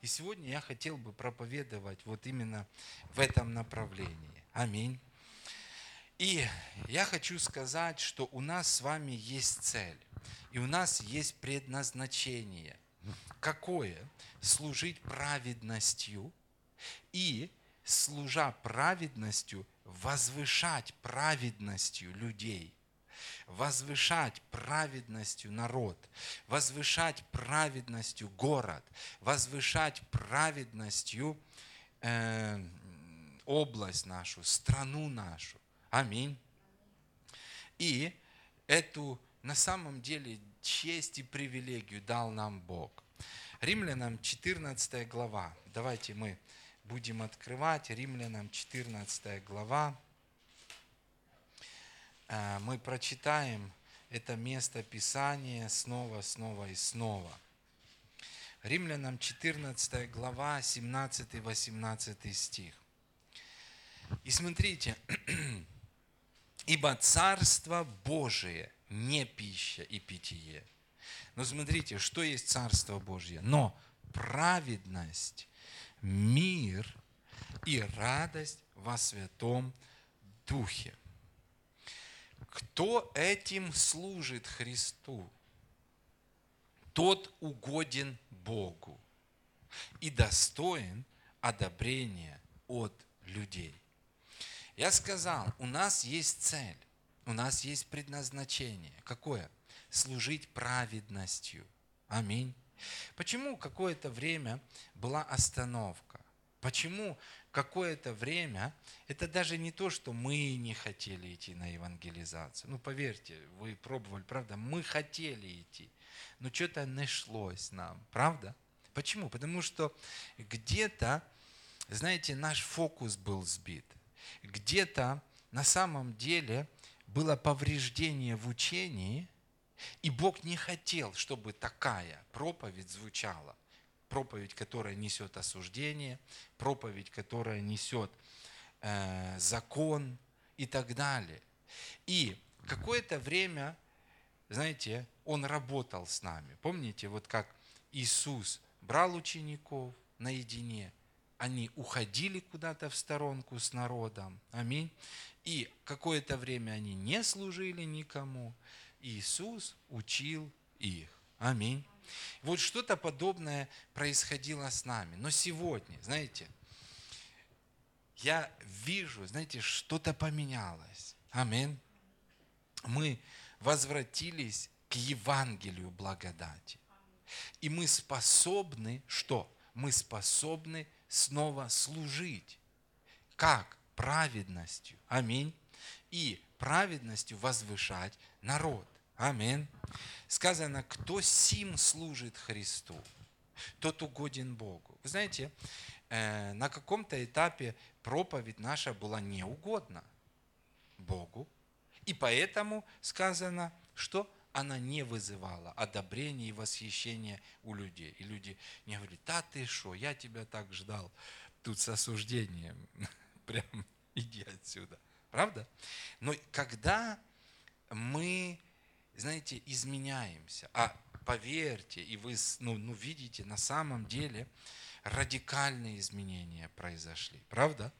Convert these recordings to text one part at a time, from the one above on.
И сегодня я хотел бы проповедовать вот именно в этом направлении. Аминь. И я хочу сказать, что у нас с вами есть цель, и у нас есть предназначение. Какое? Служить праведностью и, служа праведностью, возвышать праведностью людей – возвышать праведностью народ, возвышать праведностью город, возвышать праведностью э, область нашу, страну нашу. Аминь. И эту на самом деле честь и привилегию дал нам Бог. Римлянам 14 глава. Давайте мы будем открывать. Римлянам 14 глава. Э, мы прочитаем это место Писания снова, снова и снова. Римлянам 14 глава, 17-18 стих. И смотрите, ибо Царство Божие не пища и питье. Но смотрите, что есть Царство Божье? Но праведность, мир и радость во Святом Духе. Кто этим служит Христу, тот угоден Богу и достоин одобрения от людей. Я сказал, у нас есть цель, у нас есть предназначение. Какое? Служить праведностью. Аминь. Почему какое-то время была остановка? Почему какое-то время, это даже не то, что мы не хотели идти на евангелизацию. Ну, поверьте, вы пробовали, правда? Мы хотели идти, но что-то не шлось нам, правда? Почему? Потому что где-то, знаете, наш фокус был сбит – где-то на самом деле было повреждение в учении, и Бог не хотел, чтобы такая проповедь звучала. Проповедь, которая несет осуждение, проповедь, которая несет э, закон и так далее. И какое-то время, знаете, Он работал с нами. Помните, вот как Иисус брал учеников наедине – они уходили куда-то в сторонку с народом. Аминь. И какое-то время они не служили никому. Иисус учил их. Аминь. Вот что-то подобное происходило с нами. Но сегодня, знаете, я вижу, знаете, что-то поменялось. Аминь. Мы возвратились к Евангелию благодати. И мы способны, что? Мы способны снова служить. Как? Праведностью. Аминь. И праведностью возвышать народ. Аминь. Сказано, кто сим служит Христу, тот угоден Богу. Вы знаете, э, на каком-то этапе проповедь наша была неугодна Богу. И поэтому сказано, что она не вызывала одобрения и восхищения у людей. И люди не говорили, да ты что, я тебя так ждал, тут с осуждением, прям иди отсюда. Правда? Но когда мы, знаете, изменяемся, а поверьте, и вы ну, ну, видите, на самом деле радикальные изменения произошли. Правда?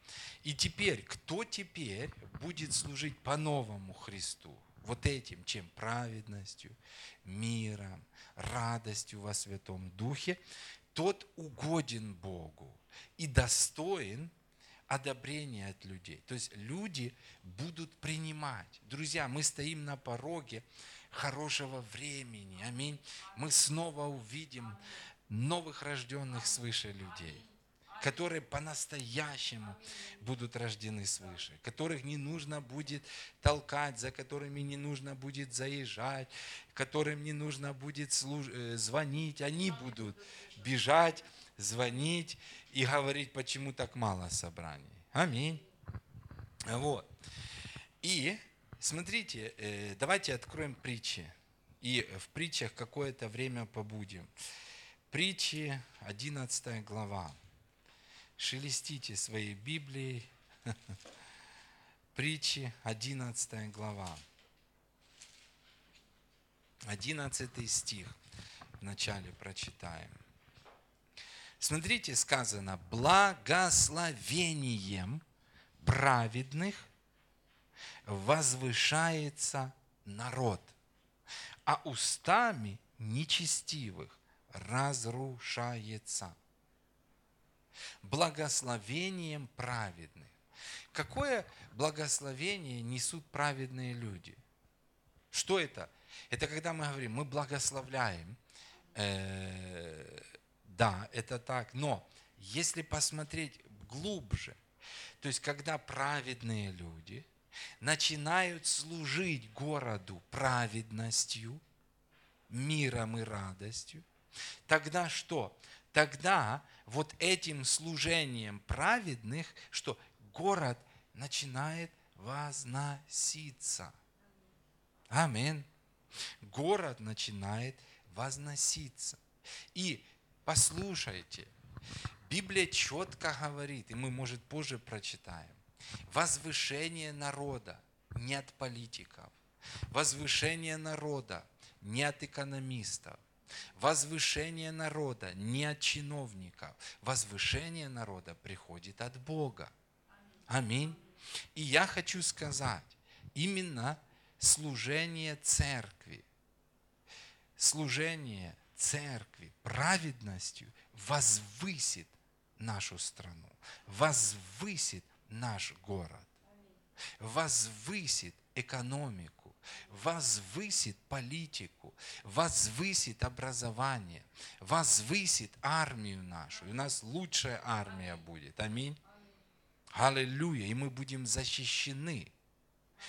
И теперь, кто теперь будет служить по-новому Христу? вот этим, чем праведностью, миром, радостью во Святом Духе, тот угоден Богу и достоин одобрения от людей. То есть люди будут принимать. Друзья, мы стоим на пороге хорошего времени. Аминь. Мы снова увидим новых рожденных свыше людей которые по-настоящему будут рождены свыше, которых не нужно будет толкать, за которыми не нужно будет заезжать, которым не нужно будет служ... Э, звонить, они будут бежать, звонить и говорить, почему так мало собраний. Аминь. Вот. И смотрите, э, давайте откроем притчи. И в притчах какое-то время побудем. Притчи, 11 глава шелестите своей Библией. Притчи, 11 глава. 11 стих вначале прочитаем. Смотрите, сказано, благословением праведных возвышается народ, а устами нечестивых разрушается. Благословением праведных. Какое благословение несут праведные люди? Что это? Это когда мы говорим, мы благословляем. Э, да, это так. Но если посмотреть глубже, то есть когда праведные люди начинают служить городу праведностью, миром и радостью, тогда что? Тогда вот этим служением праведных, что город начинает возноситься. Амин. Город начинает возноситься. И послушайте, Библия четко говорит, и мы, может, позже прочитаем, возвышение народа не от политиков, возвышение народа не от экономистов, возвышение народа не от чиновников, возвышение народа приходит от Бога. Аминь. И я хочу сказать, именно служение церкви, служение церкви праведностью возвысит нашу страну, возвысит наш город, возвысит экономику, возвысит политику, возвысит образование, возвысит армию нашу. И у нас лучшая армия будет. Аминь. Аллилуйя. И мы будем защищены.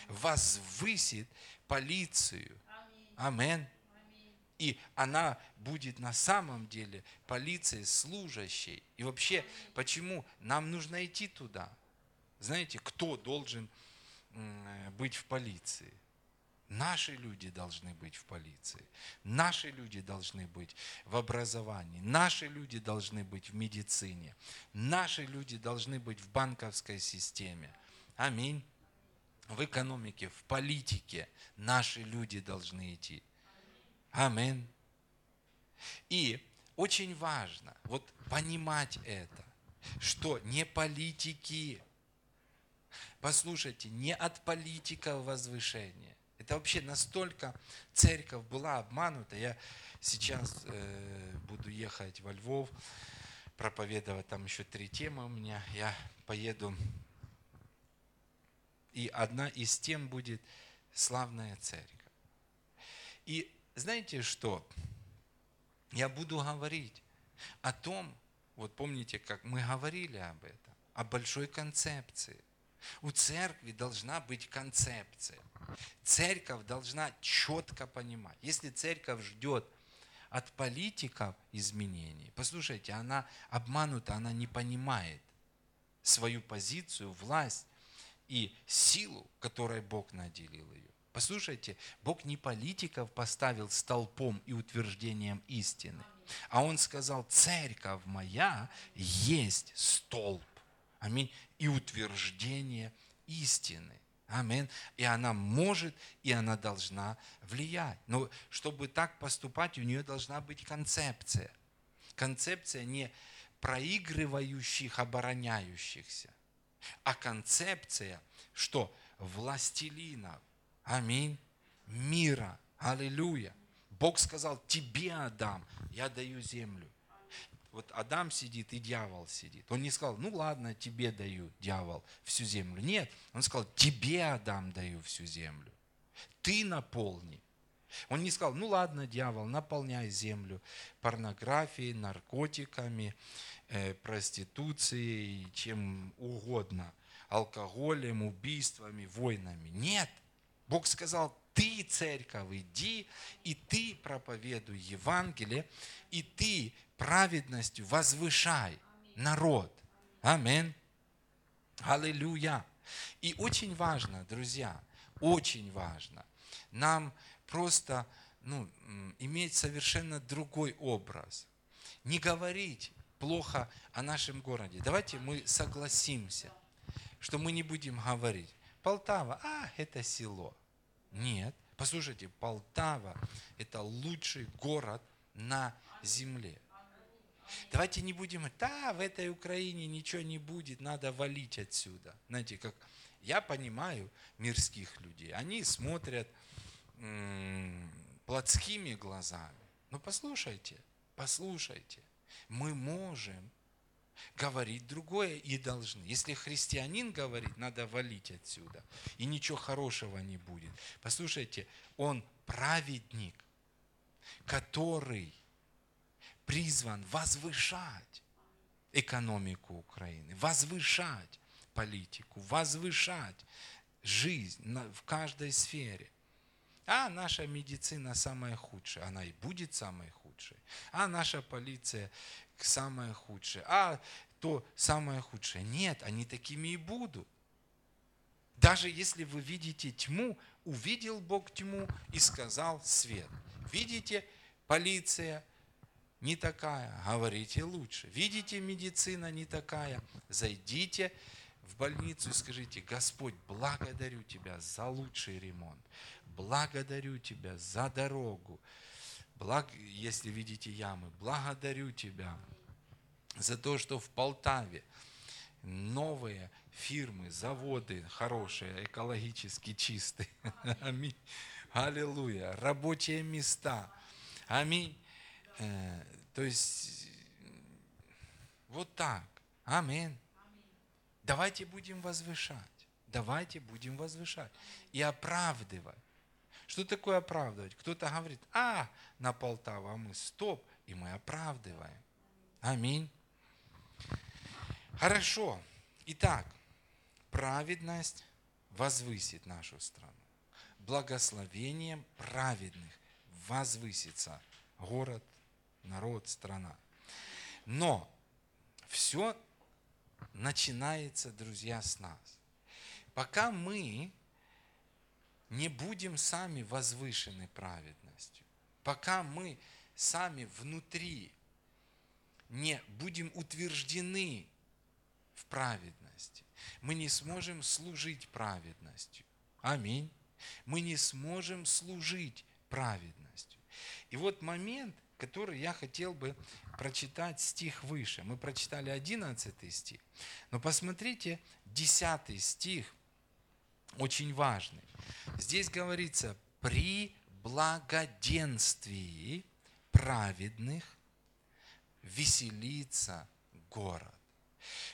Возвысит полицию. Аминь. И она будет на самом деле полицией служащей. И вообще, почему нам нужно идти туда? Знаете, кто должен быть в полиции? Наши люди должны быть в полиции. Наши люди должны быть в образовании. Наши люди должны быть в медицине. Наши люди должны быть в банковской системе. Аминь. В экономике, в политике наши люди должны идти. Аминь. И очень важно вот понимать это, что не политики, послушайте, не от политиков возвышения. Это вообще настолько церковь была обманута. Я сейчас э, буду ехать во Львов, проповедовать, там еще три темы у меня. Я поеду, и одна из тем будет славная церковь. И знаете что? Я буду говорить о том, вот помните, как мы говорили об этом, о большой концепции. У церкви должна быть концепция. Церковь должна четко понимать. Если церковь ждет от политиков изменений, послушайте, она обманута, она не понимает свою позицию, власть и силу, которой Бог наделил ее. Послушайте, Бог не политиков поставил столпом и утверждением истины, а Он сказал, церковь моя есть столб. Аминь. И утверждение истины. Аминь. И она может, и она должна влиять. Но чтобы так поступать, у нее должна быть концепция. Концепция не проигрывающих, обороняющихся, а концепция, что властелинов, Аминь. Мира. Аллилуйя. Бог сказал, тебе Адам, я даю землю. Вот Адам сидит и дьявол сидит. Он не сказал, ну ладно, тебе даю, дьявол, всю землю. Нет, он сказал, тебе, Адам, даю всю землю. Ты наполни. Он не сказал, ну ладно, дьявол, наполняй землю порнографией, наркотиками, э, проституцией, чем угодно, алкоголем, убийствами, войнами. Нет, Бог сказал, ты, церковь, иди, и ты проповедуй Евангелие, и ты праведностью возвышай народ. Аминь. Аллилуйя. И очень важно, друзья, очень важно нам просто ну, иметь совершенно другой образ. Не говорить плохо о нашем городе. Давайте мы согласимся, что мы не будем говорить. Полтава, а, это село. Нет. Послушайте, Полтава – это лучший город на земле. Давайте не будем, да, в этой Украине ничего не будет, надо валить отсюда. Знаете, как я понимаю мирских людей, они смотрят м- плотскими глазами. Но послушайте, послушайте, мы можем говорить другое и должны. Если христианин говорит, надо валить отсюда, и ничего хорошего не будет. Послушайте, он праведник, который призван возвышать экономику Украины, возвышать политику, возвышать жизнь в каждой сфере. А наша медицина самая худшая, она и будет самой худшей. А наша полиция самая худшая. А то самое худшее. Нет, они такими и будут. Даже если вы видите тьму, увидел Бог тьму и сказал свет. Видите, полиция не такая, говорите лучше. Видите, медицина не такая, зайдите в больницу и скажите, Господь, благодарю Тебя за лучший ремонт, благодарю Тебя за дорогу, Благ, если видите ямы, благодарю Тебя за то, что в Полтаве новые фирмы, заводы хорошие, экологически чистые. Аминь. Аллилуйя. Рабочие места. Аминь. Э, то есть вот так. Аминь. Давайте будем возвышать. Давайте будем возвышать и оправдывать. Что такое оправдывать? Кто-то говорит, а, на Полтаву, а мы стоп, и мы оправдываем. Аминь. Хорошо. Итак, праведность возвысит нашу страну. Благословением праведных возвысится город, народ, страна. Но все начинается, друзья, с нас. Пока мы не будем сами возвышены праведностью, пока мы сами внутри не будем утверждены в праведности, мы не сможем служить праведностью. Аминь. Мы не сможем служить праведностью. И вот момент, который я хотел бы прочитать стих выше. Мы прочитали 11 стих. Но посмотрите, 10 стих очень важный. Здесь говорится, при благоденствии праведных веселится город.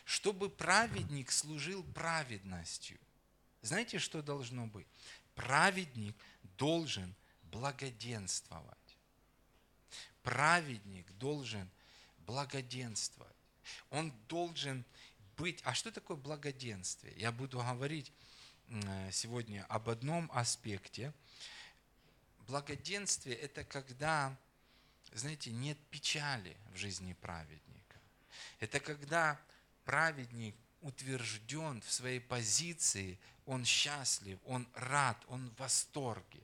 Чтобы праведник служил праведностью, знаете, что должно быть? Праведник должен благоденствовать. Праведник должен благоденствовать. Он должен быть... А что такое благоденствие? Я буду говорить сегодня об одном аспекте. Благоденствие – это когда, знаете, нет печали в жизни праведника. Это когда праведник утвержден в своей позиции, он счастлив, он рад, он в восторге.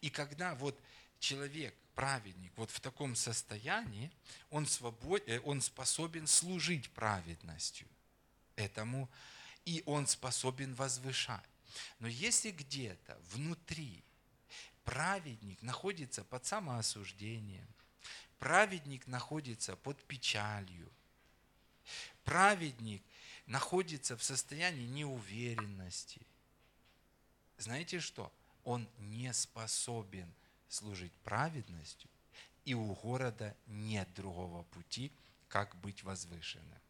И когда вот человек, праведник, вот в таком состоянии, он, свобод... Э, он способен служить праведностью этому и он способен возвышать. Но если где-то внутри праведник находится под самоосуждением, праведник находится под печалью, праведник находится в состоянии неуверенности, знаете что? Он не способен служить праведностью, и у города нет другого пути, как быть возвышенным.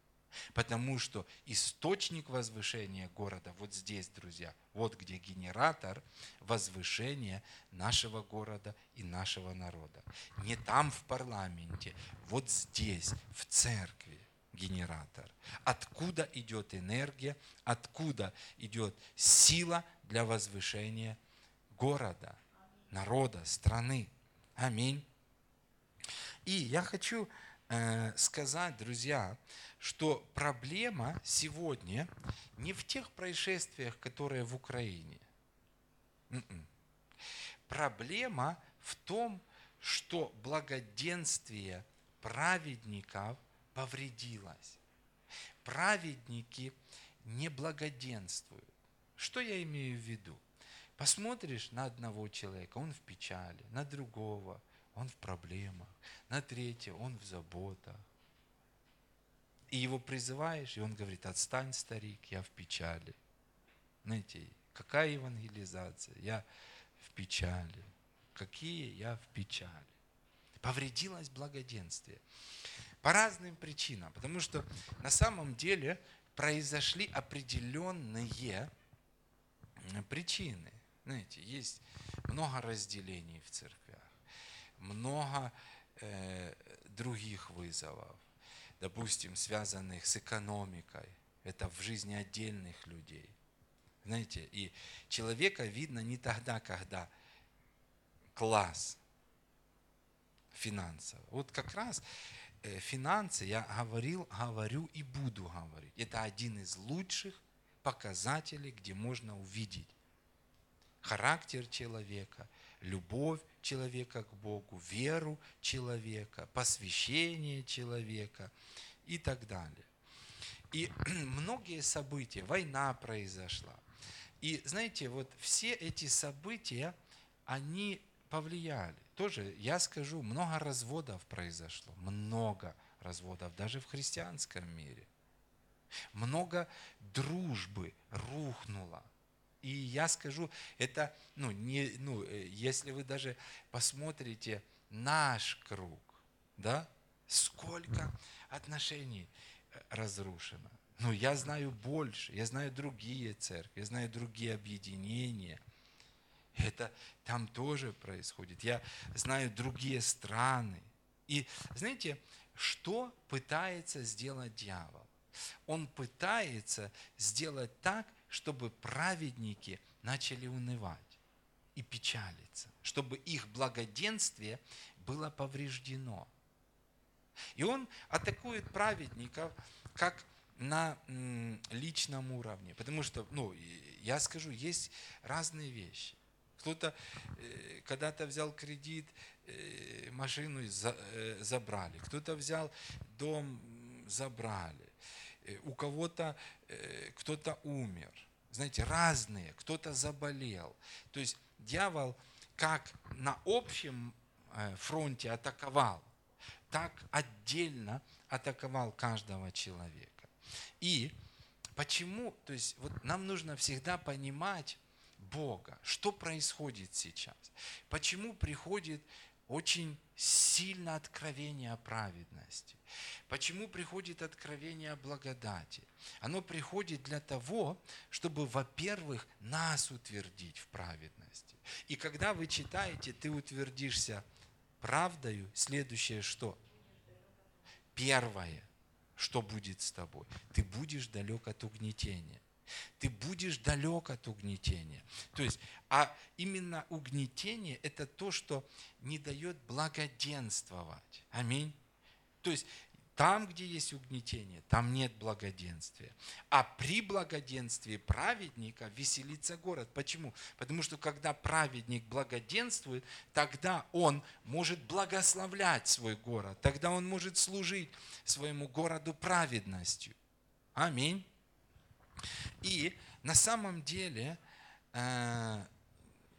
Потому что источник возвышения города вот здесь, друзья, вот где генератор возвышения нашего города и нашего народа. Не там в парламенте, вот здесь, в церкви генератор. Откуда идет энергия, откуда идет сила для возвышения города, народа, страны. Аминь. И я хочу Э, сказать, друзья, что проблема сегодня не в тех происшествиях, которые в Украине. М-м. Проблема в том, что благоденствие праведников повредилось. Праведники не благоденствуют. Что я имею в виду? Посмотришь на одного человека, он в печали, на другого – он в проблемах. На третье, он в заботах. И его призываешь, и он говорит, отстань, старик, я в печали. Знаете, какая евангелизация? Я в печали. Какие я в печали? Повредилось благоденствие. По разным причинам. Потому что на самом деле произошли определенные причины. Знаете, есть много разделений в церквях, много э, других вызовов, допустим, связанных с экономикой. Это в жизни отдельных людей. Знаете, и человека видно не тогда, когда класс финансов. Вот как раз э, финансы, я говорил, говорю и буду говорить. Это один из лучших показателей, где можно увидеть характер человека, любовь человека к Богу, веру человека, посвящение человека и так далее. И многие события, война произошла. И знаете, вот все эти события, они повлияли. Тоже, я скажу, много разводов произошло, много разводов, даже в христианском мире. Много дружбы рухнуло. И я скажу, это, ну, не, ну, э, если вы даже посмотрите наш круг, да, сколько отношений э, разрушено. Ну, я знаю больше, я знаю другие церкви, я знаю другие объединения. Это там тоже происходит. Я знаю другие страны. И знаете, что пытается сделать дьявол? Он пытается сделать так, чтобы праведники начали унывать и печалиться, чтобы их благоденствие было повреждено. И он атакует праведников как на личном уровне, потому что, ну, я скажу, есть разные вещи. Кто-то э, когда-то взял кредит, э, машину э, забрали, кто-то взял дом, забрали, у кого-то кто-то умер. Знаете, разные, кто-то заболел. То есть дьявол как на общем фронте атаковал, так отдельно атаковал каждого человека. И почему, то есть вот нам нужно всегда понимать, Бога. Что происходит сейчас? Почему приходит очень сильно откровение о праведности? Почему приходит откровение о благодати? Оно приходит для того, чтобы, во-первых, нас утвердить в праведности. И когда вы читаете, ты утвердишься правдою, следующее что? Первое, что будет с тобой? Ты будешь далек от угнетения ты будешь далек от угнетения. То есть, а именно угнетение – это то, что не дает благоденствовать. Аминь. То есть, там, где есть угнетение, там нет благоденствия. А при благоденствии праведника веселится город. Почему? Потому что когда праведник благоденствует, тогда он может благословлять свой город, тогда он может служить своему городу праведностью. Аминь. И на самом деле э,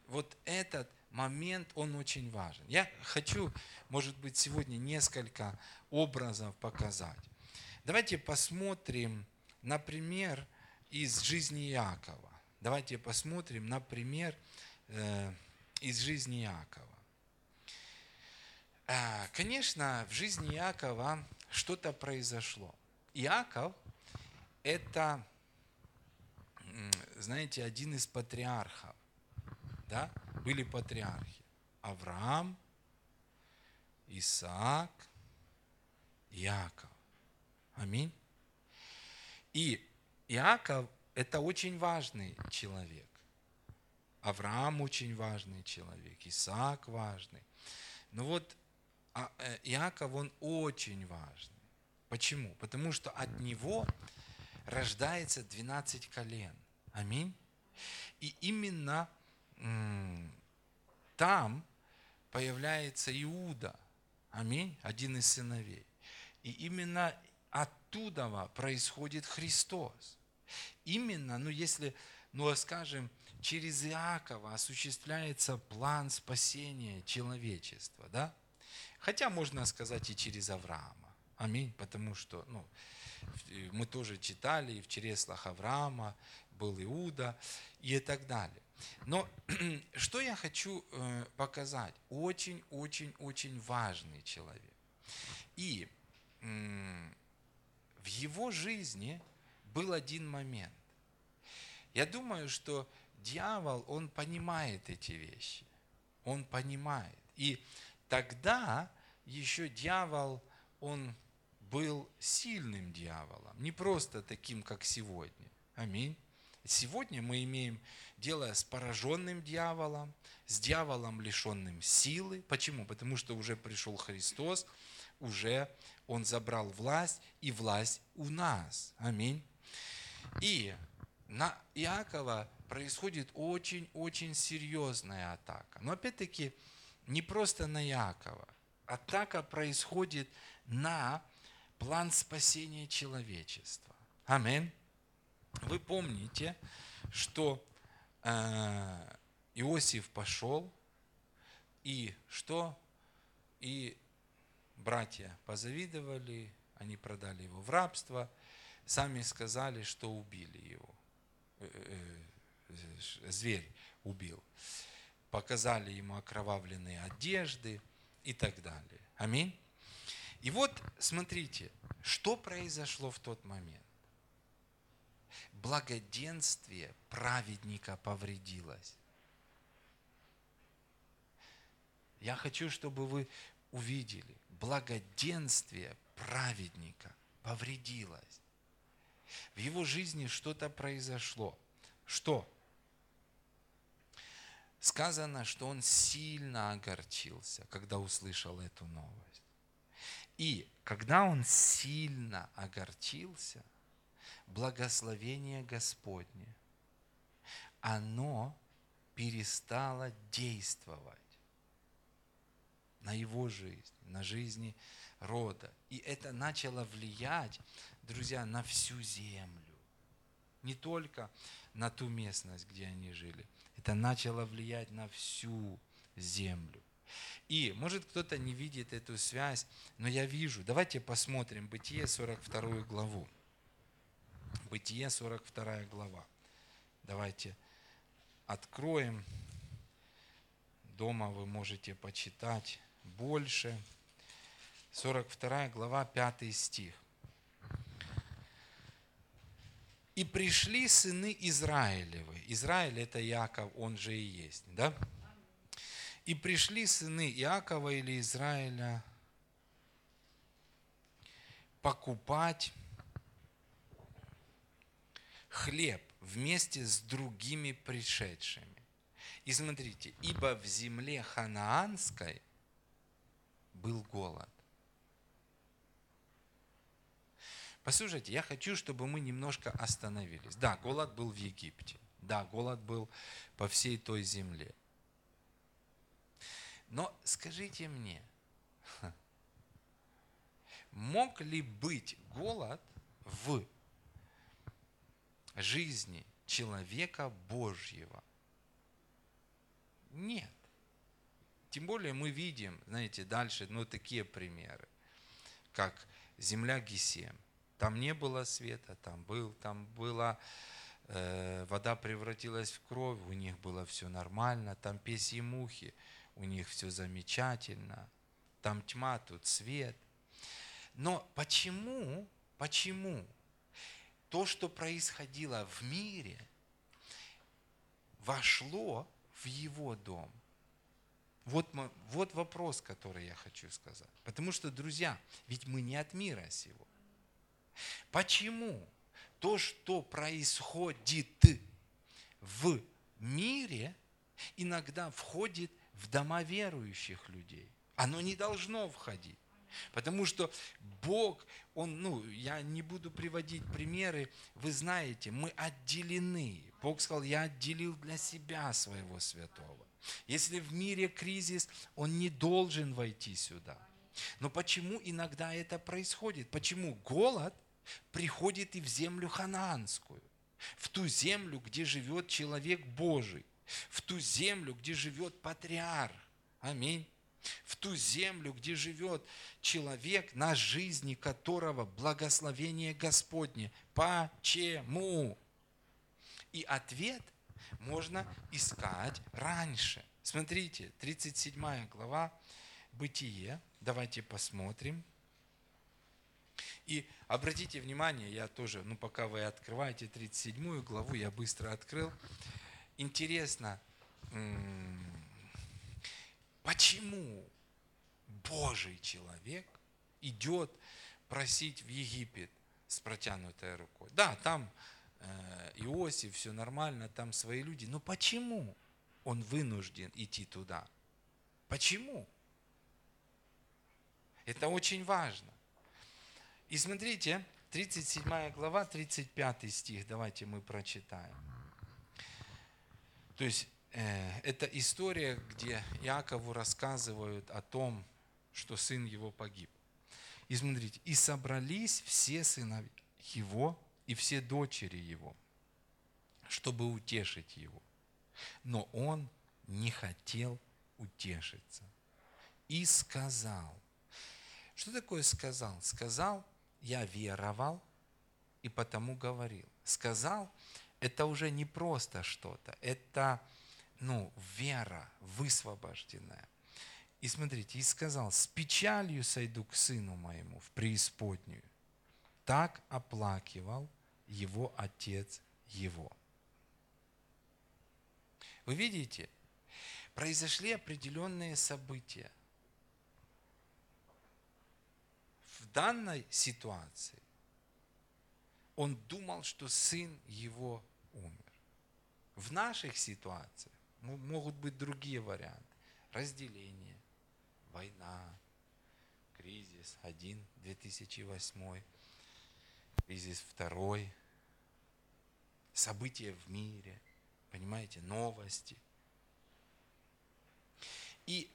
вот этот момент, он очень важен. Я хочу, может быть, сегодня несколько образов показать. Давайте посмотрим, например, из жизни Иакова. Давайте посмотрим, например, э, из жизни Иакова. Э, конечно, в жизни Иакова что-то произошло. Иаков – это знаете, один из патриархов, да, были патриархи. Авраам, Исаак, Иаков. Аминь. И Иаков – это очень важный человек. Авраам очень важный человек, Исаак важный. Но вот а, э, Иаков, он очень важный. Почему? Потому что от него рождается 12 колен. Аминь. И именно там появляется Иуда. Аминь. Один из сыновей. И именно оттуда происходит Христос. Именно, ну если, ну скажем, через Иакова осуществляется план спасения человечества, да? Хотя можно сказать и через Авраама. Аминь, потому что, ну, мы тоже читали, и в чреслах Авраама был Иуда и так далее. Но что я хочу э, показать? Очень-очень-очень важный человек. И в его жизни был один момент. Я думаю, что дьявол, он понимает эти вещи. Он понимает. И тогда еще дьявол, он был сильным дьяволом, не просто таким, как сегодня. Аминь. Сегодня мы имеем дело с пораженным дьяволом, с дьяволом, лишенным силы. Почему? Потому что уже пришел Христос, уже Он забрал власть, и власть у нас. Аминь. И на Иакова происходит очень-очень серьезная атака. Но опять-таки не просто на Иакова. Атака происходит на план спасения человечества. Аминь. Вы помните, что э, Иосиф пошел, и что? И братья позавидовали, они продали его в рабство, сами сказали, что убили его. Э, э, зверь убил. Показали ему окровавленные одежды и так далее. Аминь. И вот смотрите, что произошло в тот момент благоденствие праведника повредилось. Я хочу, чтобы вы увидели, благоденствие праведника повредилось. В его жизни что-то произошло. Что? Сказано, что он сильно огорчился, когда услышал эту новость. И когда он сильно огорчился – благословение Господне, оно перестало действовать на его жизнь, на жизни рода. И это начало влиять, друзья, на всю землю. Не только на ту местность, где они жили. Это начало влиять на всю землю. И, может, кто-то не видит эту связь, но я вижу. Давайте посмотрим Бытие 42 главу. Бытие, 42 глава. Давайте откроем. Дома вы можете почитать больше. 42 глава, 5 стих. И пришли сыны Израилевы. Израиль это Яков, он же и есть, да? И пришли сыны Иакова или Израиля покупать хлеб вместе с другими пришедшими. И смотрите, ибо в земле ханаанской был голод. Послушайте, я хочу, чтобы мы немножко остановились. Да, голод был в Египте. Да, голод был по всей той земле. Но скажите мне, мог ли быть голод в жизни человека Божьего? Нет. Тем более мы видим, знаете, дальше, ну, такие примеры, как земля Гесем. Там не было света, там был, там была, э, вода превратилась в кровь, у них было все нормально, там песи и мухи, у них все замечательно, там тьма, тут свет. Но почему, почему то, что происходило в мире, вошло в его дом. Вот, вот вопрос, который я хочу сказать. Потому что, друзья, ведь мы не от мира сего. Почему то, что происходит в мире, иногда входит в дома верующих людей? Оно не должно входить. Потому что Бог, Он, ну, я не буду приводить примеры, вы знаете, мы отделены. Бог сказал, я отделил для себя своего святого. Если в мире кризис, Он не должен войти сюда. Но почему иногда это происходит? Почему голод приходит и в землю ханаанскую? В ту землю, где живет человек Божий. В ту землю, где живет патриарх. Аминь. В ту землю, где живет человек, на жизни которого благословение Господне. Почему? И ответ можно искать раньше. Смотрите, 37 глава Бытие. Давайте посмотрим. И обратите внимание, я тоже, ну пока вы открываете 37 главу, я быстро открыл. Интересно, почему Божий человек идет просить в Египет с протянутой рукой? Да, там э, Иосиф, все нормально, там свои люди, но почему он вынужден идти туда? Почему? Это очень важно. И смотрите, 37 глава, 35 стих, давайте мы прочитаем. То есть э, это история, где Иакову рассказывают о том, что сын его погиб. И смотрите, и собрались все сыновья его и все дочери его, чтобы утешить его. Но он не хотел утешиться. И сказал. Что такое сказал? Сказал, я веровал и потому говорил. Сказал, это уже не просто что-то, это ну, вера высвобожденная. И смотрите, и сказал, с печалью сойду к сыну моему в преисподнюю. Так оплакивал его отец его. Вы видите, произошли определенные события. В данной ситуации он думал, что сын его умер. В наших ситуациях могут быть другие варианты. Разделение, война, кризис один, 2008, кризис второй, события в мире, понимаете, новости. И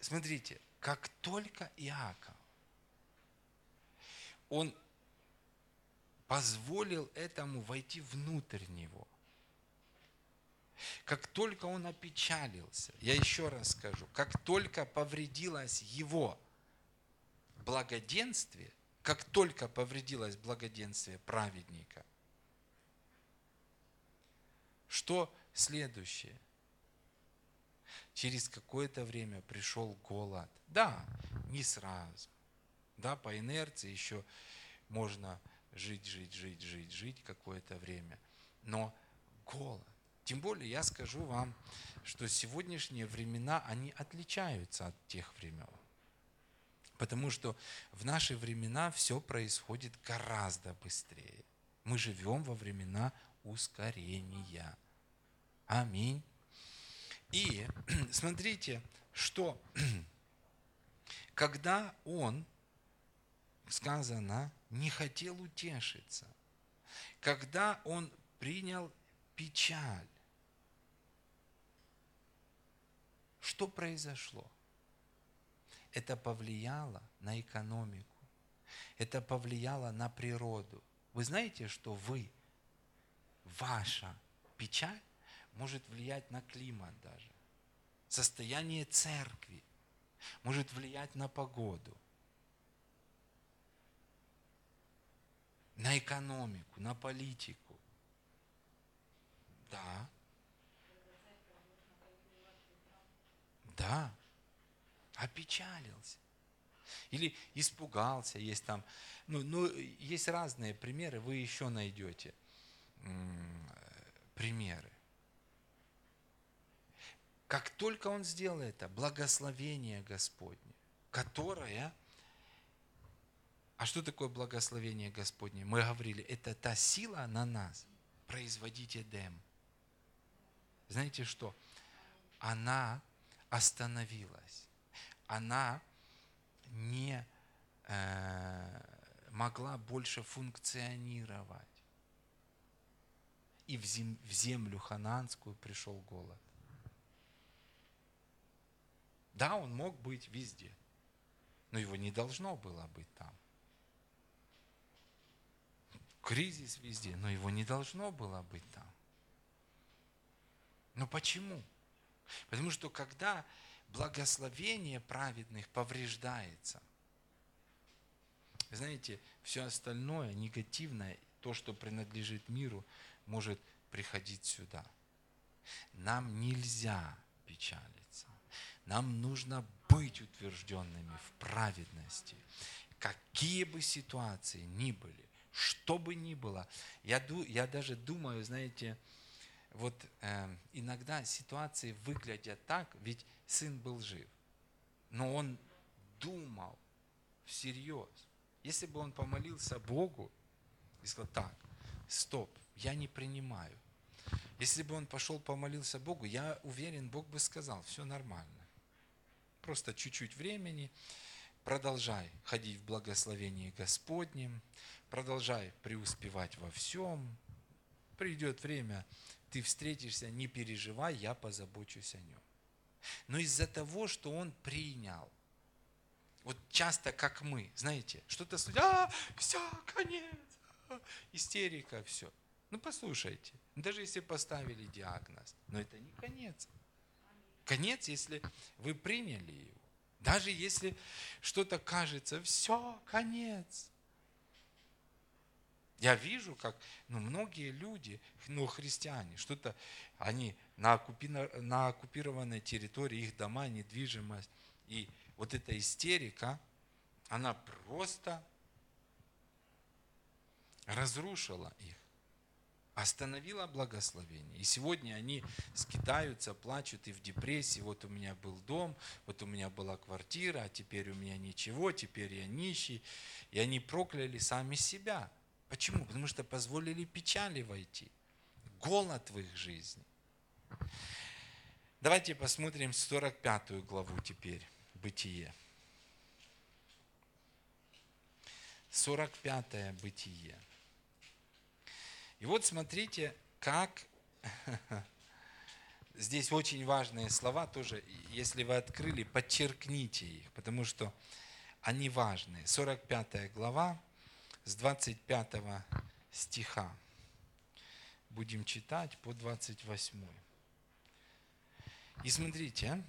смотрите, как только Иаков, он позволил этому войти внутрь него. Как только он опечалился, я еще раз скажу, как только повредилось его благоденствие, как только повредилось благоденствие праведника, что следующее? Через какое-то время пришел голод. Да, не сразу. Да, по инерции еще можно жить, жить, жить, жить, жить какое-то время. Но голод. Тем более я скажу вам, что сегодняшние времена, они отличаются от тех времен. Потому что в наши времена все происходит гораздо быстрее. Мы живем во времена ускорения. Аминь. И смотрите, что когда он, сказано, не хотел утешиться, когда он принял печаль, что произошло? Это повлияло на экономику, это повлияло на природу. Вы знаете, что вы, ваша печаль может влиять на климат даже, состояние церкви, может влиять на погоду. на экономику, на политику. Да. Да. Опечалился. Или испугался, есть там, ну, ну, есть разные примеры, вы еще найдете примеры. Как только он сделал это, благословение Господне, которое а что такое благословение Господне? Мы говорили, это та сила на нас производить Эдем. Знаете что? Она остановилась. Она не э, могла больше функционировать. И в, зем, в землю хананскую пришел голод. Да, он мог быть везде, но его не должно было быть там кризис везде, но его не должно было быть там. Но почему? Потому что когда благословение праведных повреждается. Знаете, все остальное, негативное, то, что принадлежит миру, может приходить сюда. Нам нельзя печалиться. Нам нужно быть утвержденными в праведности. Какие бы ситуации ни были, что бы ни было. Я, я даже думаю, знаете, вот э, иногда ситуации выглядят так, ведь сын был жив, но он думал всерьез. Если бы он помолился Богу и сказал, так, стоп, я не принимаю. Если бы он пошел помолился Богу, я уверен, Бог бы сказал, все нормально. Просто чуть-чуть времени, продолжай ходить в благословении Господнем, продолжай преуспевать во всем. Придет время, ты встретишься, не переживай, я позабочусь о нем. Но из-за того, что он принял, вот часто как мы, знаете, что-то случилось, а, все, конец, истерика, все. Ну послушайте, даже если поставили диагноз, но это не конец. Конец, если вы приняли его. Даже если что-то кажется, все, конец. Я вижу, как ну, многие люди, ну, христиане, что-то, они на, оккупи, на оккупированной территории, их дома, недвижимость, и вот эта истерика, она просто разрушила их, остановила благословение. И сегодня они скитаются, плачут и в депрессии. Вот у меня был дом, вот у меня была квартира, а теперь у меня ничего, теперь я нищий. И они прокляли сами себя – Почему? Потому что позволили печали войти, голод в их жизни. Давайте посмотрим 45 главу теперь, Бытие. 45 Бытие. И вот смотрите, как здесь очень важные слова тоже, если вы открыли, подчеркните их, потому что они важные. 45 глава, с 25 стиха. Будем читать по 28. И смотрите, а.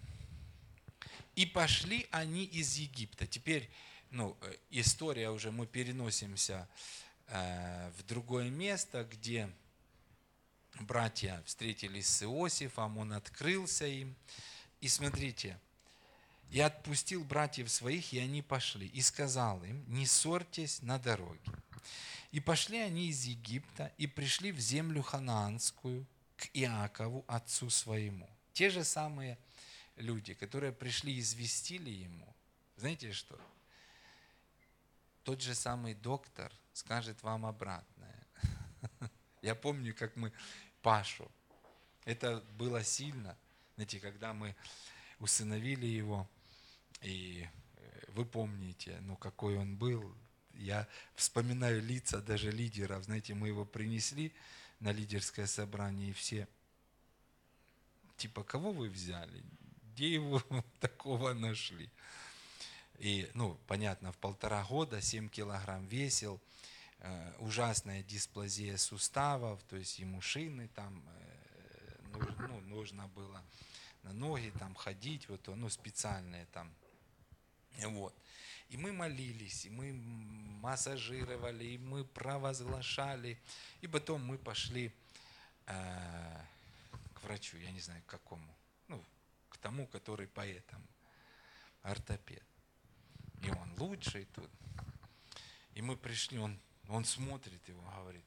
и пошли они из Египта. Теперь, ну, э, история уже, мы переносимся э, в другое место, где братья встретились с Иосифом, он открылся им. И смотрите, и отпустил братьев своих, и они пошли. И сказал им, не ссорьтесь на дороге. И пошли они из Египта, и пришли в землю ханаанскую, к Иакову, отцу своему. Те же самые люди, которые пришли и известили ему. Знаете что? Тот же самый доктор скажет вам обратное. Я помню, как мы Пашу. Это было сильно. Знаете, когда мы усыновили его, и э, вы помните, ну какой он был. Я вспоминаю лица даже лидеров. Знаете, мы его принесли на лидерское собрание, и все, типа, кого вы взяли? Где его такого нашли? И, ну, понятно, в полтора года 7 килограмм весил, э, ужасная дисплазия суставов, то есть ему шины там э, ну, нужно было на ноги там ходить, вот, ну, специальные там вот. И мы молились, и мы массажировали, и мы провозглашали. И потом мы пошли э, к врачу, я не знаю, к какому. Ну, к тому, который поэтому, ортопед. И он лучший тут. И мы пришли, он, он смотрит его, говорит,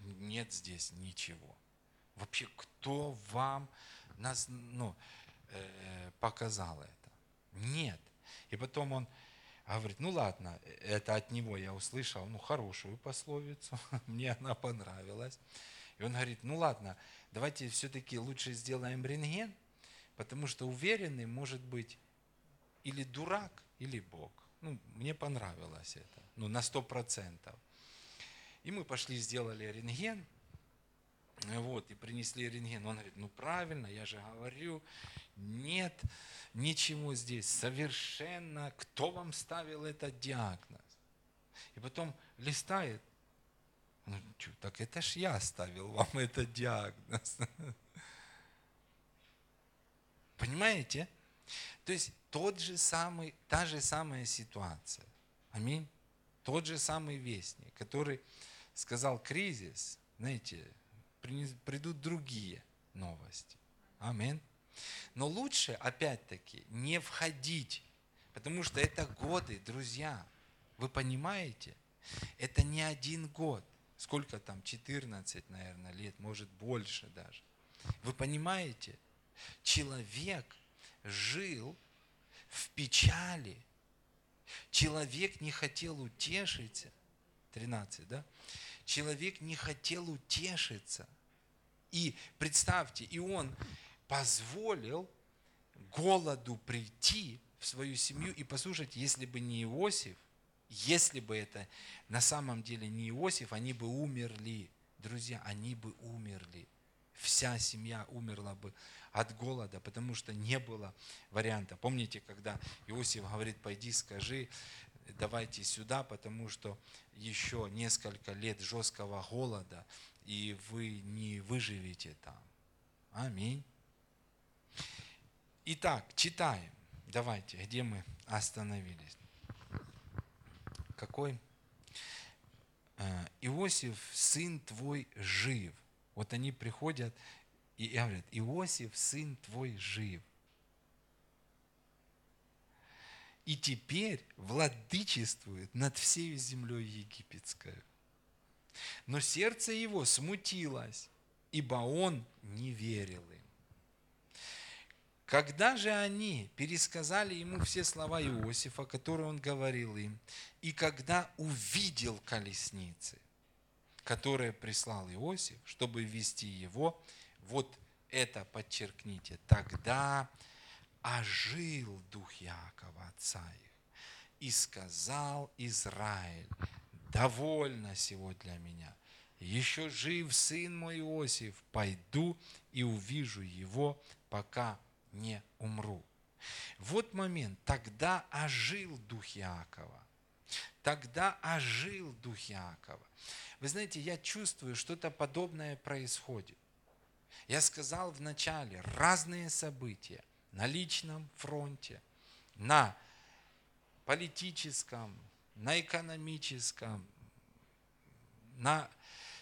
нет здесь ничего. Вообще, кто вам нас, ну, э, показал это? Нет. И потом он говорит, ну ладно, это от него я услышал, ну хорошую пословицу, мне она понравилась. И он говорит, ну ладно, давайте все-таки лучше сделаем рентген, потому что уверенный может быть или дурак, или Бог. Ну, мне понравилось это, ну, на сто процентов. И мы пошли, сделали рентген, вот, и принесли рентген. Он говорит, ну правильно, я же говорю, нет ничего здесь, совершенно, кто вам ставил этот диагноз? И потом листает, ну, чё, так это ж я ставил вам этот диагноз. Понимаете? То есть тот же самый, та же самая ситуация. Аминь. Тот же самый вестник, который сказал кризис, знаете, придут другие новости. Аминь. Но лучше, опять-таки, не входить, потому что это годы, друзья. Вы понимаете? Это не один год. Сколько там? 14, наверное, лет, может больше даже. Вы понимаете? Человек жил в печали. Человек не хотел утешиться. 13, да? Человек не хотел утешиться. И представьте, и он позволил голоду прийти в свою семью. И послушайте, если бы не Иосиф, если бы это на самом деле не Иосиф, они бы умерли. Друзья, они бы умерли. Вся семья умерла бы от голода, потому что не было варианта. Помните, когда Иосиф говорит, пойди скажи, давайте сюда, потому что еще несколько лет жесткого голода, и вы не выживете там. Аминь. Итак, читаем. Давайте, где мы остановились? Какой? Э, Иосиф, сын твой, жив. Вот они приходят и говорят, Иосиф, сын твой, жив. И теперь владычествует над всей землей египетской. Но сердце его смутилось, ибо он не верил им. Когда же они пересказали ему все слова Иосифа, которые он говорил им, и когда увидел колесницы, которые прислал Иосиф, чтобы вести его, вот это подчеркните, тогда ожил дух Якова, отца их, и сказал Израиль, довольно сего для меня, еще жив сын мой Иосиф, пойду и увижу его, пока не умру. Вот момент, тогда ожил дух Якова. Тогда ожил дух Якова. Вы знаете, я чувствую, что-то подобное происходит. Я сказал в начале, разные события на личном фронте, на политическом, на экономическом, на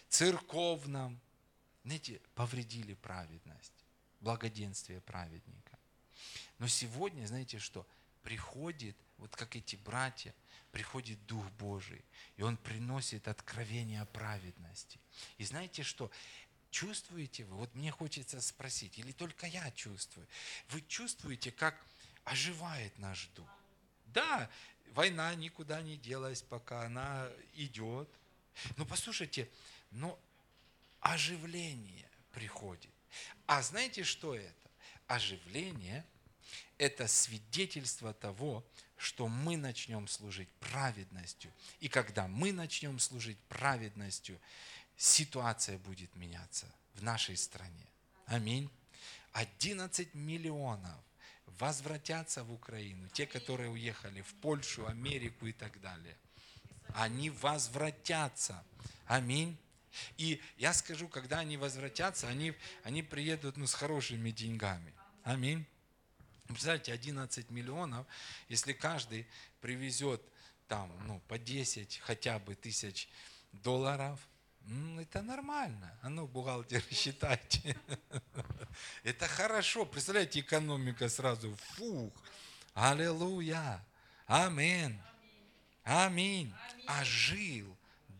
церковном, знаете, повредили праведность, благоденствие праведника. Но сегодня, знаете что, приходит, вот как эти братья, приходит Дух Божий, и Он приносит откровение о праведности. И знаете что, чувствуете вы, вот мне хочется спросить, или только я чувствую, вы чувствуете, как оживает наш Дух? Да, война никуда не делась, пока она идет. Но послушайте, но оживление приходит. А знаете, что это? Оживление – это свидетельство того, что мы начнем служить праведностью. И когда мы начнем служить праведностью, ситуация будет меняться в нашей стране. Аминь. 11 миллионов возвратятся в Украину, те, которые уехали в Польшу, Америку и так далее. Они возвратятся. Аминь. И я скажу, когда они возвратятся, они, они приедут ну, с хорошими деньгами. Аминь. Представляете, 11 миллионов, если каждый привезет там, ну, по 10 хотя бы тысяч долларов, это нормально. А ну, бухгалтер, считайте. Это хорошо. Представляете, экономика сразу, фух, аллилуйя, амин, аминь. Ожил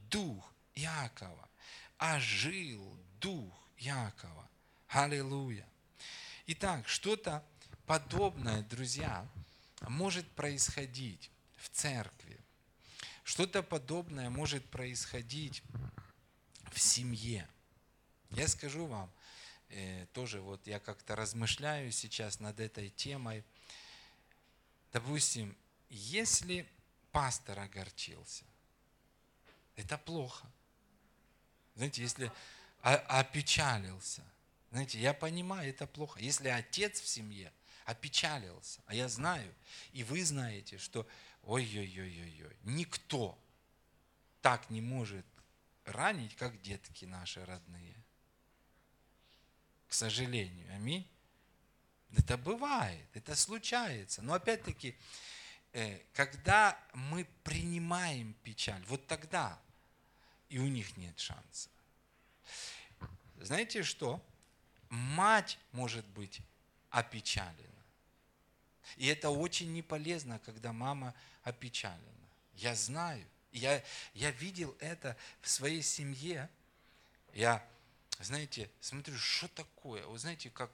дух Якова, ожил дух Якова. Аллилуйя. Итак, что-то подобное, друзья, может происходить в церкви. Что-то подобное может происходить в семье. Я скажу вам, э, тоже вот я как-то размышляю сейчас над этой темой. Допустим, если пастор огорчился, это плохо. Знаете, если опечалился, знаете, я понимаю, это плохо. Если отец в семье – опечалился. А я знаю, и вы знаете, что ой-ой-ой-ой-ой, никто так не может ранить, как детки наши родные. К сожалению. Аминь. Это бывает, это случается. Но опять-таки, э, когда мы принимаем печаль, вот тогда и у них нет шанса. Знаете что? Мать может быть опечалена. И это очень не полезно, когда мама опечалена. Я знаю. Я, я видел это в своей семье. Я, знаете, смотрю, что такое. Вы знаете, как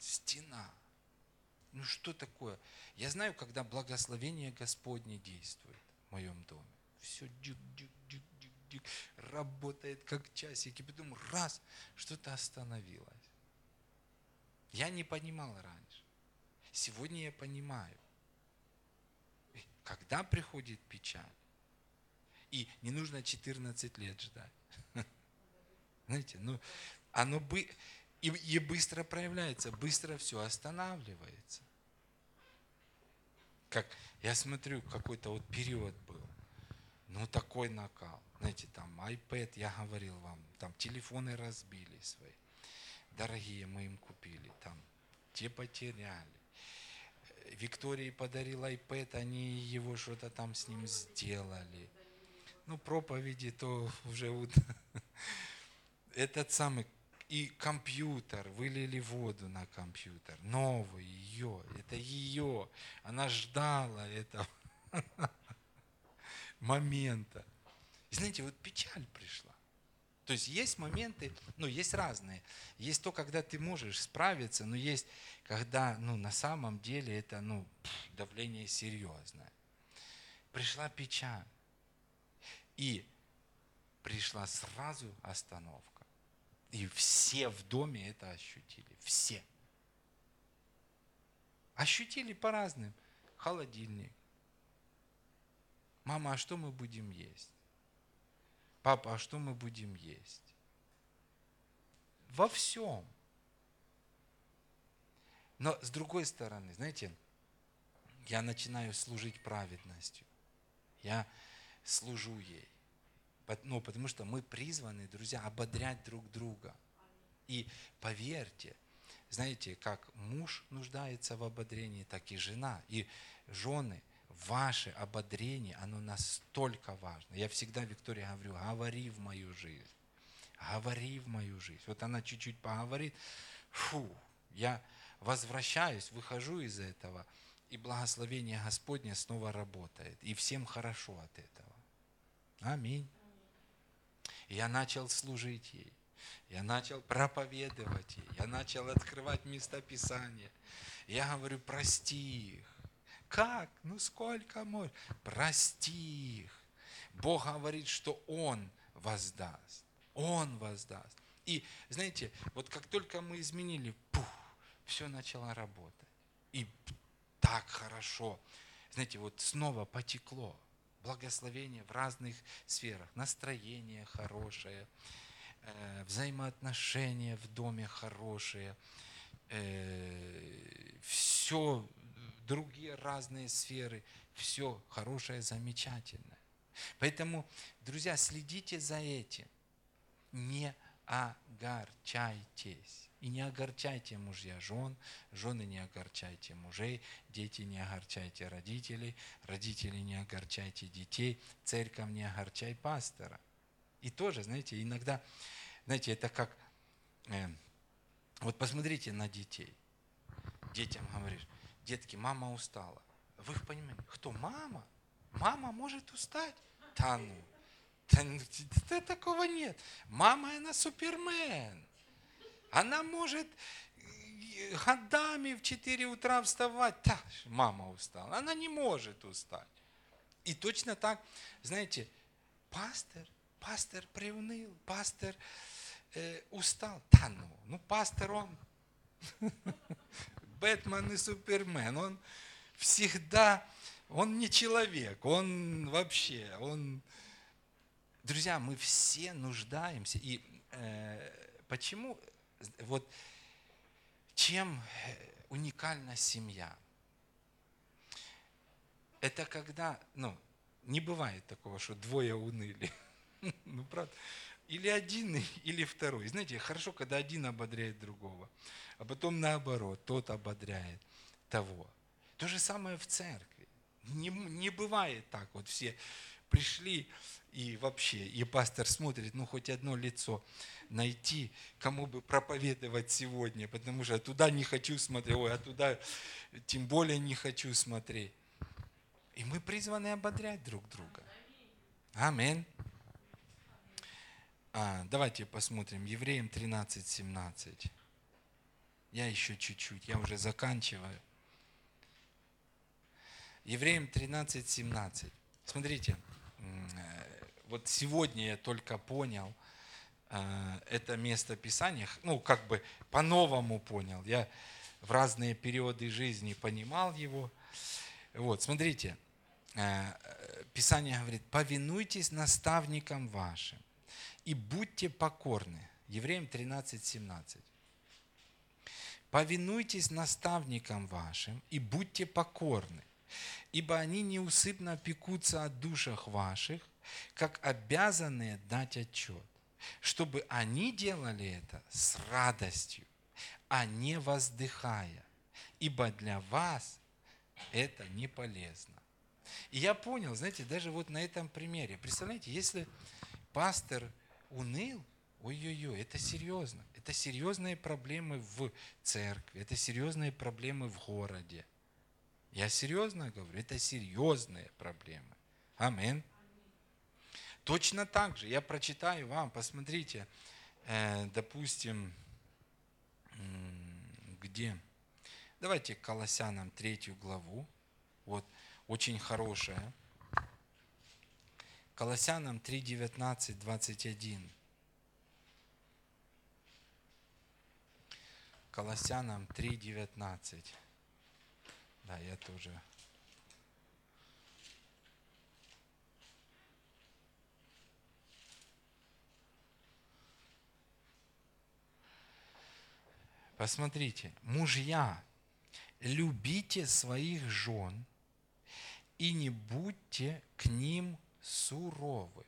стена. Ну что такое? Я знаю, когда благословение Господне действует в моем доме. Все дюк, дюк, дюк, дюк, дюк, работает как часики. Потом раз, что-то остановилось. Я не понимал раньше. Сегодня я понимаю. Когда приходит печаль, и не нужно 14 лет ждать. Знаете, ну, оно бы, и, и быстро проявляется, быстро все останавливается. Как я смотрю, какой-то вот период был, ну такой накал. Знаете, там iPad, я говорил вам, там телефоны разбили свои. Дорогие мы им купили, там те потеряли. Виктории подарил iPad, они его что-то там с ним сделали. Ну, проповеди то уже вот этот самый и компьютер, вылили воду на компьютер, новый, ее, это ее, она ждала этого момента. И знаете, вот печаль пришла. То есть есть моменты, ну, есть разные. Есть то, когда ты можешь справиться, но есть, когда, ну, на самом деле это, ну, давление серьезное. Пришла печаль. И пришла сразу остановка. И все в доме это ощутили. Все. Ощутили по-разному. Холодильник. Мама, а что мы будем есть? Папа, а что мы будем есть? Во всем. Но с другой стороны, знаете, я начинаю служить праведностью. Я служу ей. Ну, потому что мы призваны, друзья, ободрять друг друга. И поверьте, знаете, как муж нуждается в ободрении, так и жена. И жены, ваше ободрение, оно настолько важно. Я всегда Виктории говорю, говори в мою жизнь. Говори в мою жизнь. Вот она чуть-чуть поговорит, фу, я возвращаюсь, выхожу из этого, и благословение Господне снова работает. И всем хорошо от этого. Аминь. Я начал служить ей. Я начал проповедовать ей. Я начал открывать места Писания. Я говорю, прости их. Как? Ну сколько можно? Прости их. Бог говорит, что Он воздаст. Он воздаст. И знаете, вот как только мы изменили, пух, все начало работать. И так хорошо. Знаете, вот снова потекло благословение в разных сферах. Настроение хорошее, э, взаимоотношения в доме хорошие, э, все, другие разные сферы, все хорошее, замечательное. Поэтому, друзья, следите за этим. Не огорчайтесь. И не огорчайте мужья жен, жены не огорчайте мужей, дети не огорчайте родителей, родители не огорчайте детей, церковь не огорчай пастора. И тоже, знаете, иногда, знаете, это как, э, вот посмотрите на детей. Детям говоришь, детки, мама устала. Вы понимаете, кто мама? Мама может устать? Да ну, да, да такого нет. Мама, она супермен. Она может э, годами в 4 утра вставать. Да, мама устала. Она не может устать. И точно так, знаете, пастор, пастор приуныл, пастор э, устал. Да ну, ну пастор он Бэтмен и Супермен. Он всегда, он не человек, он вообще, он... Друзья, мы все нуждаемся. И э, почему вот чем э, уникальна семья? Это когда, ну, не бывает такого, что двое уныли. Ну, правда. Или один, или второй. Знаете, хорошо, когда один ободряет другого, а потом наоборот, тот ободряет того. То же самое в церкви. Не, не бывает так вот все пришли и вообще, и пастор смотрит, ну хоть одно лицо найти, кому бы проповедовать сегодня, потому что туда не хочу смотреть, ой, а туда тем более не хочу смотреть. И мы призваны ободрять друг друга. Аминь. А, давайте посмотрим. Евреям 13, 17. Я еще чуть-чуть, я уже заканчиваю. Евреям 13, 17. Смотрите, э, вот сегодня я только понял э, это место Писания, ну, как бы по-новому понял. Я в разные периоды жизни понимал его. Вот, смотрите, э, Писание говорит, повинуйтесь наставникам вашим и будьте покорны. Евреям 13, 17. Повинуйтесь наставникам вашим и будьте покорны, ибо они неусыпно пекутся о душах ваших, как обязанные дать отчет, чтобы они делали это с радостью, а не воздыхая, ибо для вас это не полезно. И я понял, знаете, даже вот на этом примере, представляете, если пастор уныл, ой-ой-ой, это серьезно. Это серьезные проблемы в церкви, это серьезные проблемы в городе. Я серьезно говорю, это серьезные проблемы. Аминь. Точно так же, я прочитаю вам, посмотрите, э, допустим, где? Давайте к Колоссянам третью главу. Вот, очень хорошая. Колоссянам 3, 19, 21. Колоссянам 3, 19. Да, я тоже Посмотрите, мужья, любите своих жен и не будьте к ним суровы.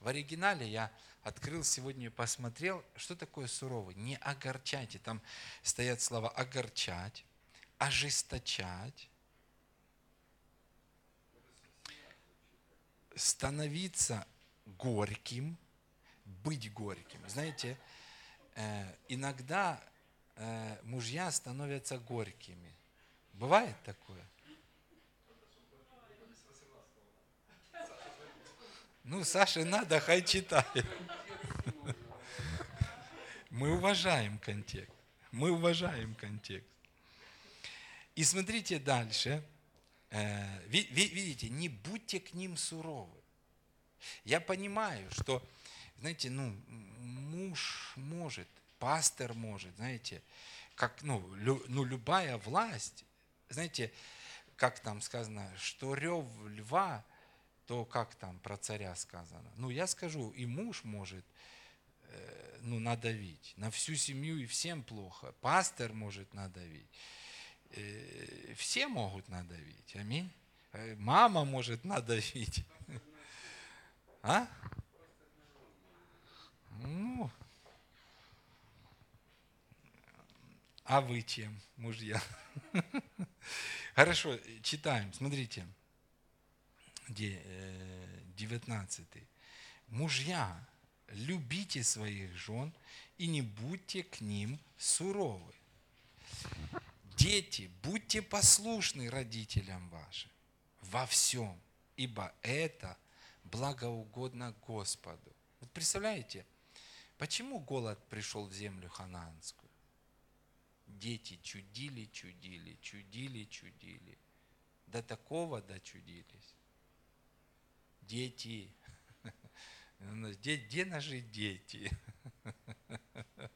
В оригинале я открыл сегодня и посмотрел, что такое суровый. Не огорчайте. Там стоят слова огорчать, ожесточать, становиться горьким, быть горьким. Знаете, э, иногда э, мужья становятся горькими. Бывает такое? Ну, Саше надо, хай читает. Мы уважаем контекст. Мы уважаем контекст. И смотрите дальше. Э, видите, не будьте к ним суровы. Я понимаю, что, знаете, ну, муж может пастор может, знаете, как, ну, лю, ну, любая власть, знаете, как там сказано, что рев льва, то как там про царя сказано? Ну, я скажу, и муж может э, ну, надавить. На всю семью и всем плохо. Пастор может надавить. Э, все могут надавить. Аминь. Э, мама может надавить. А? Ну, А вы чем, мужья? Хорошо, читаем, смотрите. 19. Э, мужья, любите своих жен и не будьте к ним суровы. Дети, будьте послушны родителям вашим во всем, ибо это благоугодно Господу. Вот представляете, почему голод пришел в землю ханаанскую? дети чудили, чудили, чудили, чудили. До такого дочудились. Дети. Где, где наши дети?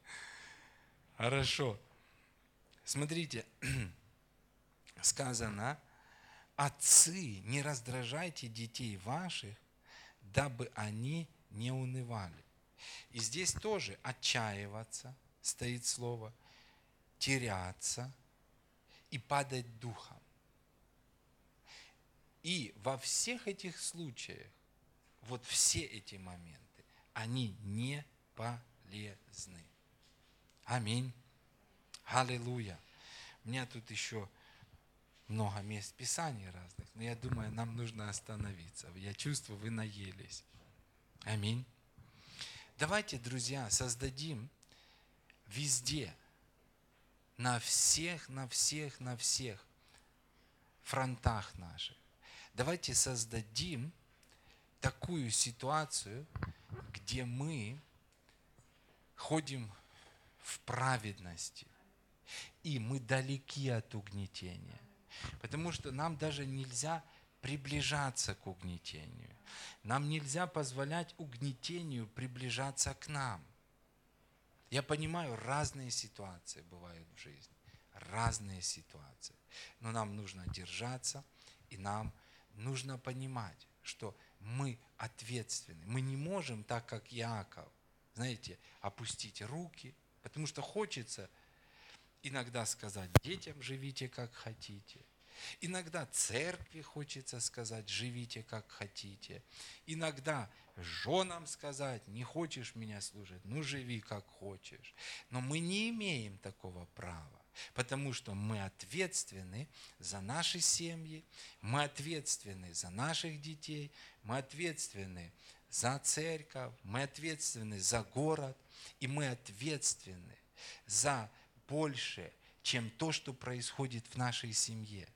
Хорошо. Смотрите, сказано, отцы, не раздражайте детей ваших, дабы они не унывали. И здесь тоже отчаиваться стоит слово – теряться и падать духом. И во всех этих случаях, вот все эти моменты, они не полезны. Аминь. Аллилуйя. У меня тут еще много мест Писаний разных, но я думаю, нам нужно остановиться. Я чувствую, вы наелись. Аминь. Давайте, друзья, создадим везде, на всех, на всех, на всех фронтах наших. Давайте создадим такую ситуацию, где мы ходим в праведности, и мы далеки от угнетения. Потому что нам даже нельзя приближаться к угнетению. Нам нельзя позволять угнетению приближаться к нам. Я понимаю, разные ситуации бывают в жизни. Разные ситуации. Но нам нужно держаться, и нам нужно понимать, что мы ответственны. Мы не можем, так как Иаков, знаете, опустить руки, потому что хочется иногда сказать детям, живите как хотите. Иногда церкви хочется сказать, живите как хотите. Иногда женам сказать, не хочешь меня служить, ну живи как хочешь. Но мы не имеем такого права, потому что мы ответственны за наши семьи, мы ответственны за наших детей, мы ответственны за церковь, мы ответственны за город, и мы ответственны за больше, чем то, что происходит в нашей семье.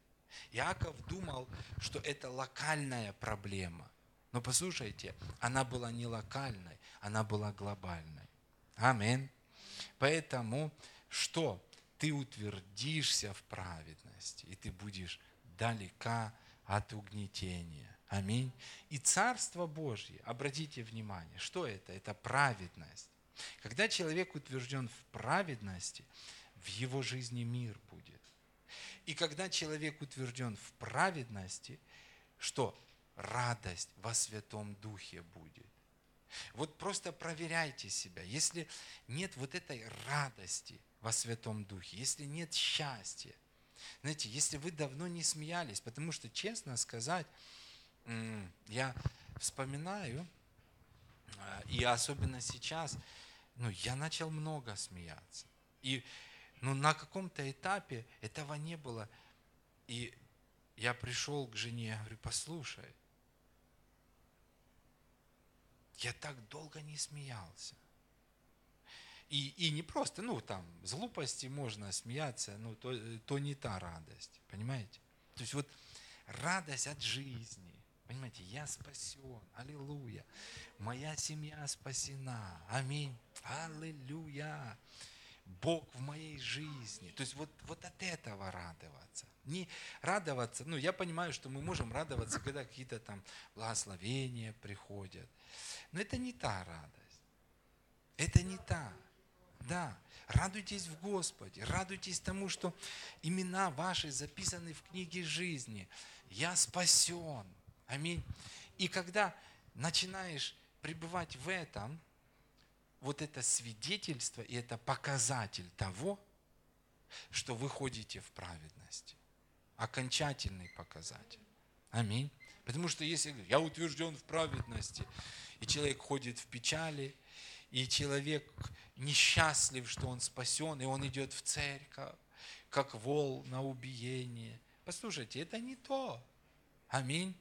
Иаков думал, что это локальная проблема. Но послушайте, она была не локальной, она была глобальной. Аминь. Поэтому что? Ты утвердишься в праведности, и ты будешь далека от угнетения. Аминь. И Царство Божье, обратите внимание, что это? Это праведность. Когда человек утвержден в праведности, в его жизни мир будет. И когда человек утвержден в праведности, что радость во Святом Духе будет. Вот просто проверяйте себя. Если нет вот этой радости во Святом Духе, если нет счастья, знаете, если вы давно не смеялись, потому что, честно сказать, я вспоминаю, а, и особенно сейчас, ну, я начал много смеяться. И ну, на каком-то этапе этого не было. И я пришел к жене, говорю, послушай, я так долго не смеялся. И, и не просто, ну там, с глупости можно смеяться, ну то, то не та радость, понимаете? То есть вот радость от жизни, понимаете, я спасен, аллилуйя, моя семья спасена, аминь, аллилуйя. Бог в моей жизни. То есть вот, вот от этого радоваться. Не радоваться, ну я понимаю, что мы можем радоваться, когда какие-то там благословения приходят. Но это не та радость. Это не та. Да, радуйтесь в Господе, радуйтесь тому, что имена ваши записаны в книге жизни. Я спасен. Аминь. И когда начинаешь пребывать в этом, вот это свидетельство и это показатель того, что вы ходите в праведности. Окончательный показатель. Аминь. Потому что если я утвержден в праведности, и человек ходит в печали, и человек несчастлив, что он спасен, и он идет в церковь, как вол на убиение. Послушайте, это не то. Аминь.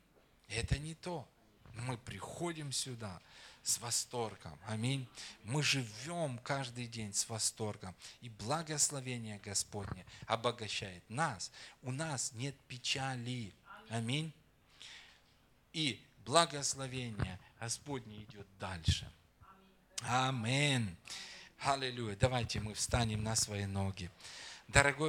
Это не то. Мы приходим сюда, с восторгом. Аминь. Мы живем каждый день с восторгом. И благословение Господне обогащает нас. У нас нет печали. Аминь. И благословение Господне идет дальше. Аминь. Аллилуйя. Давайте мы встанем на свои ноги. Дорогой